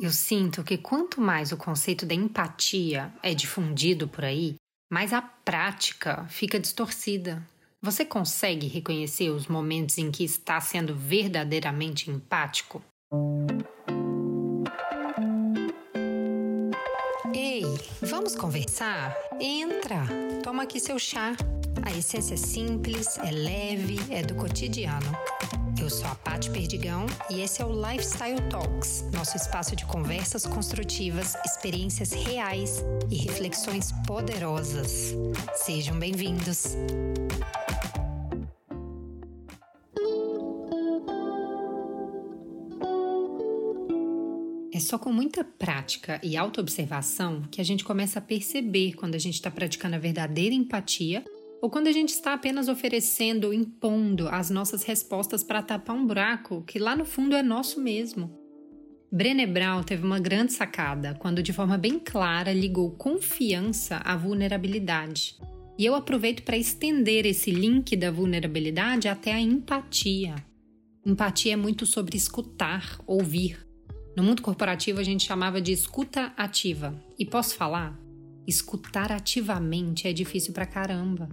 Eu sinto que quanto mais o conceito da empatia é difundido por aí, mais a prática fica distorcida. Você consegue reconhecer os momentos em que está sendo verdadeiramente empático? Ei, vamos conversar? Entra! Toma aqui seu chá. A essência é simples, é leve, é do cotidiano. Eu sou a Paty Perdigão e esse é o Lifestyle Talks, nosso espaço de conversas construtivas, experiências reais e reflexões poderosas. Sejam bem-vindos! É só com muita prática e autoobservação que a gente começa a perceber quando a gente está praticando a verdadeira empatia ou quando a gente está apenas oferecendo impondo as nossas respostas para tapar um buraco que lá no fundo é nosso mesmo. Brené Brown teve uma grande sacada quando, de forma bem clara, ligou confiança à vulnerabilidade. E eu aproveito para estender esse link da vulnerabilidade até a empatia. Empatia é muito sobre escutar, ouvir. No mundo corporativo a gente chamava de escuta ativa. E posso falar? Escutar ativamente é difícil pra caramba.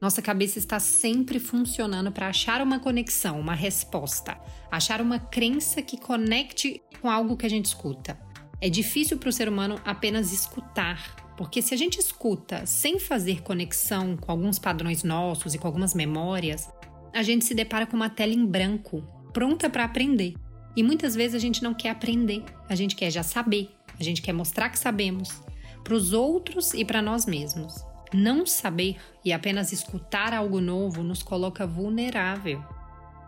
Nossa cabeça está sempre funcionando para achar uma conexão, uma resposta, achar uma crença que conecte com algo que a gente escuta. É difícil para o ser humano apenas escutar, porque se a gente escuta sem fazer conexão com alguns padrões nossos e com algumas memórias, a gente se depara com uma tela em branco, pronta para aprender. E muitas vezes a gente não quer aprender, a gente quer já saber, a gente quer mostrar que sabemos, para os outros e para nós mesmos. Não saber e apenas escutar algo novo nos coloca vulnerável.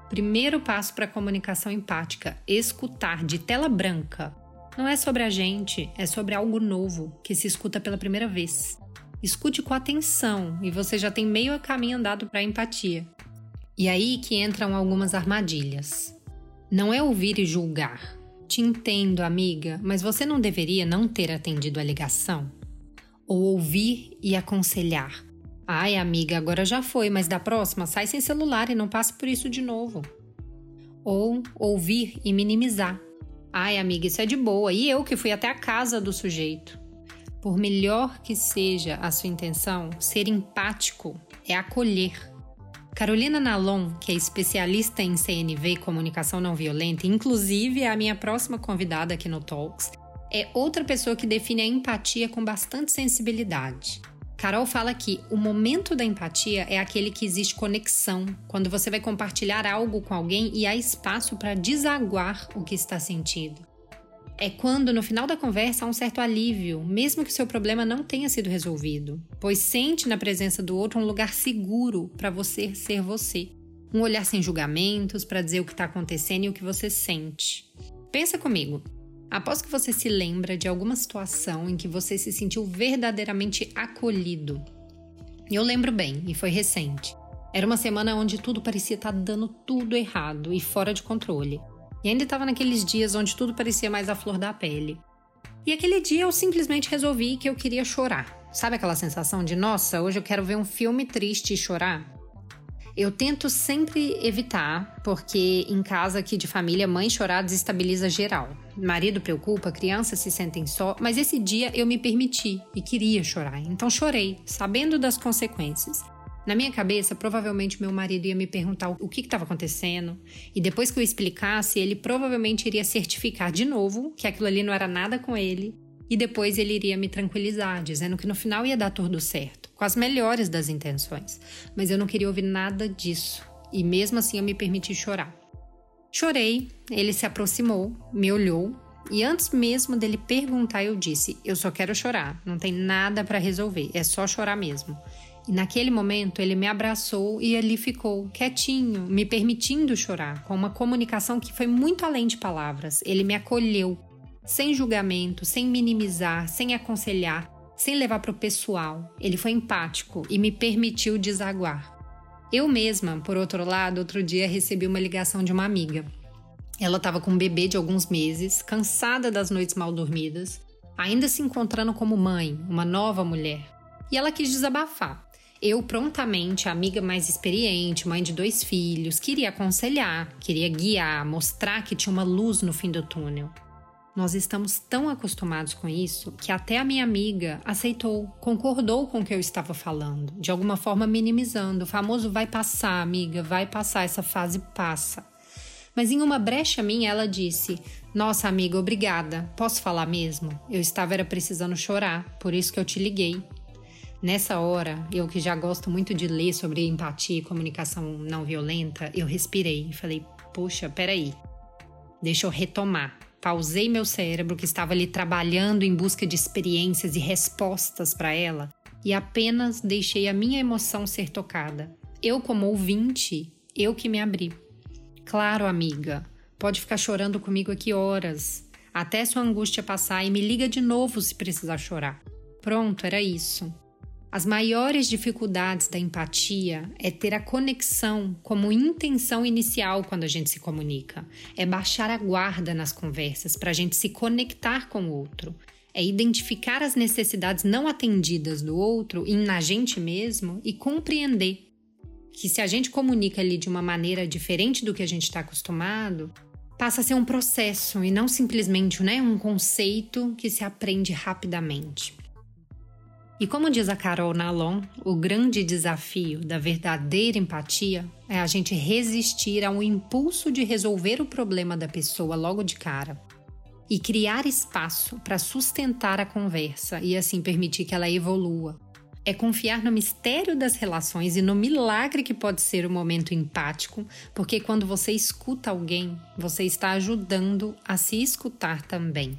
Primeiro passo para a comunicação empática: escutar de tela branca. Não é sobre a gente, é sobre algo novo que se escuta pela primeira vez. Escute com atenção e você já tem meio caminho andado para a empatia. E aí que entram algumas armadilhas. Não é ouvir e julgar. Te entendo, amiga, mas você não deveria não ter atendido a ligação? Ou ouvir e aconselhar. Ai, amiga, agora já foi, mas da próxima sai sem celular e não passe por isso de novo. Ou ouvir e minimizar. Ai, amiga, isso é de boa, e eu que fui até a casa do sujeito. Por melhor que seja a sua intenção, ser empático é acolher. Carolina Nalon, que é especialista em CNV, comunicação não violenta, inclusive é a minha próxima convidada aqui no Talks, é outra pessoa que define a empatia com bastante sensibilidade. Carol fala que o momento da empatia é aquele que existe conexão, quando você vai compartilhar algo com alguém e há espaço para desaguar o que está sentindo. É quando no final da conversa há um certo alívio, mesmo que o seu problema não tenha sido resolvido, pois sente na presença do outro um lugar seguro para você ser você. Um olhar sem julgamentos para dizer o que está acontecendo e o que você sente. Pensa comigo, Após que você se lembra de alguma situação em que você se sentiu verdadeiramente acolhido. Eu lembro bem, e foi recente. Era uma semana onde tudo parecia estar dando tudo errado e fora de controle. E ainda estava naqueles dias onde tudo parecia mais à flor da pele. E aquele dia eu simplesmente resolvi que eu queria chorar. Sabe aquela sensação de, nossa, hoje eu quero ver um filme triste e chorar? Eu tento sempre evitar, porque em casa aqui de família, mãe chorar desestabiliza geral. Marido preocupa, crianças se sentem só, mas esse dia eu me permiti e queria chorar, então chorei, sabendo das consequências. Na minha cabeça, provavelmente meu marido ia me perguntar o que estava acontecendo, e depois que eu explicasse, ele provavelmente iria certificar de novo que aquilo ali não era nada com ele, e depois ele iria me tranquilizar, dizendo que no final ia dar tudo certo com as melhores das intenções, mas eu não queria ouvir nada disso e mesmo assim eu me permiti chorar. Chorei, ele se aproximou, me olhou e antes mesmo dele perguntar, eu disse: Eu só quero chorar, não tem nada para resolver, é só chorar mesmo. E naquele momento ele me abraçou e ali ficou, quietinho, me permitindo chorar, com uma comunicação que foi muito além de palavras. Ele me acolheu, sem julgamento, sem minimizar, sem aconselhar, sem levar para o pessoal. Ele foi empático e me permitiu desaguar. Eu mesma, por outro lado, outro dia recebi uma ligação de uma amiga. Ela estava com um bebê de alguns meses, cansada das noites mal dormidas, ainda se encontrando como mãe, uma nova mulher. E ela quis desabafar. Eu, prontamente, amiga mais experiente, mãe de dois filhos, queria aconselhar, queria guiar, mostrar que tinha uma luz no fim do túnel. Nós estamos tão acostumados com isso que até a minha amiga aceitou, concordou com o que eu estava falando, de alguma forma minimizando. O famoso vai passar, amiga, vai passar, essa fase passa. Mas em uma brecha minha, ela disse: Nossa, amiga, obrigada. Posso falar mesmo? Eu estava era precisando chorar, por isso que eu te liguei. Nessa hora, eu que já gosto muito de ler sobre empatia e comunicação não violenta, eu respirei e falei: Poxa, peraí, deixa eu retomar. Pausei meu cérebro, que estava ali trabalhando em busca de experiências e respostas para ela, e apenas deixei a minha emoção ser tocada. Eu, como ouvinte, eu que me abri. Claro, amiga, pode ficar chorando comigo aqui horas, até sua angústia passar e me liga de novo se precisar chorar. Pronto, era isso. As maiores dificuldades da empatia é ter a conexão como intenção inicial quando a gente se comunica. É baixar a guarda nas conversas para a gente se conectar com o outro. É identificar as necessidades não atendidas do outro e na gente mesmo e compreender que se a gente comunica ali de uma maneira diferente do que a gente está acostumado, passa a ser um processo e não simplesmente né, um conceito que se aprende rapidamente. E como diz a Carol Nalon, o grande desafio da verdadeira empatia é a gente resistir ao impulso de resolver o problema da pessoa logo de cara e criar espaço para sustentar a conversa e assim permitir que ela evolua. É confiar no mistério das relações e no milagre que pode ser o momento empático, porque quando você escuta alguém, você está ajudando a se escutar também.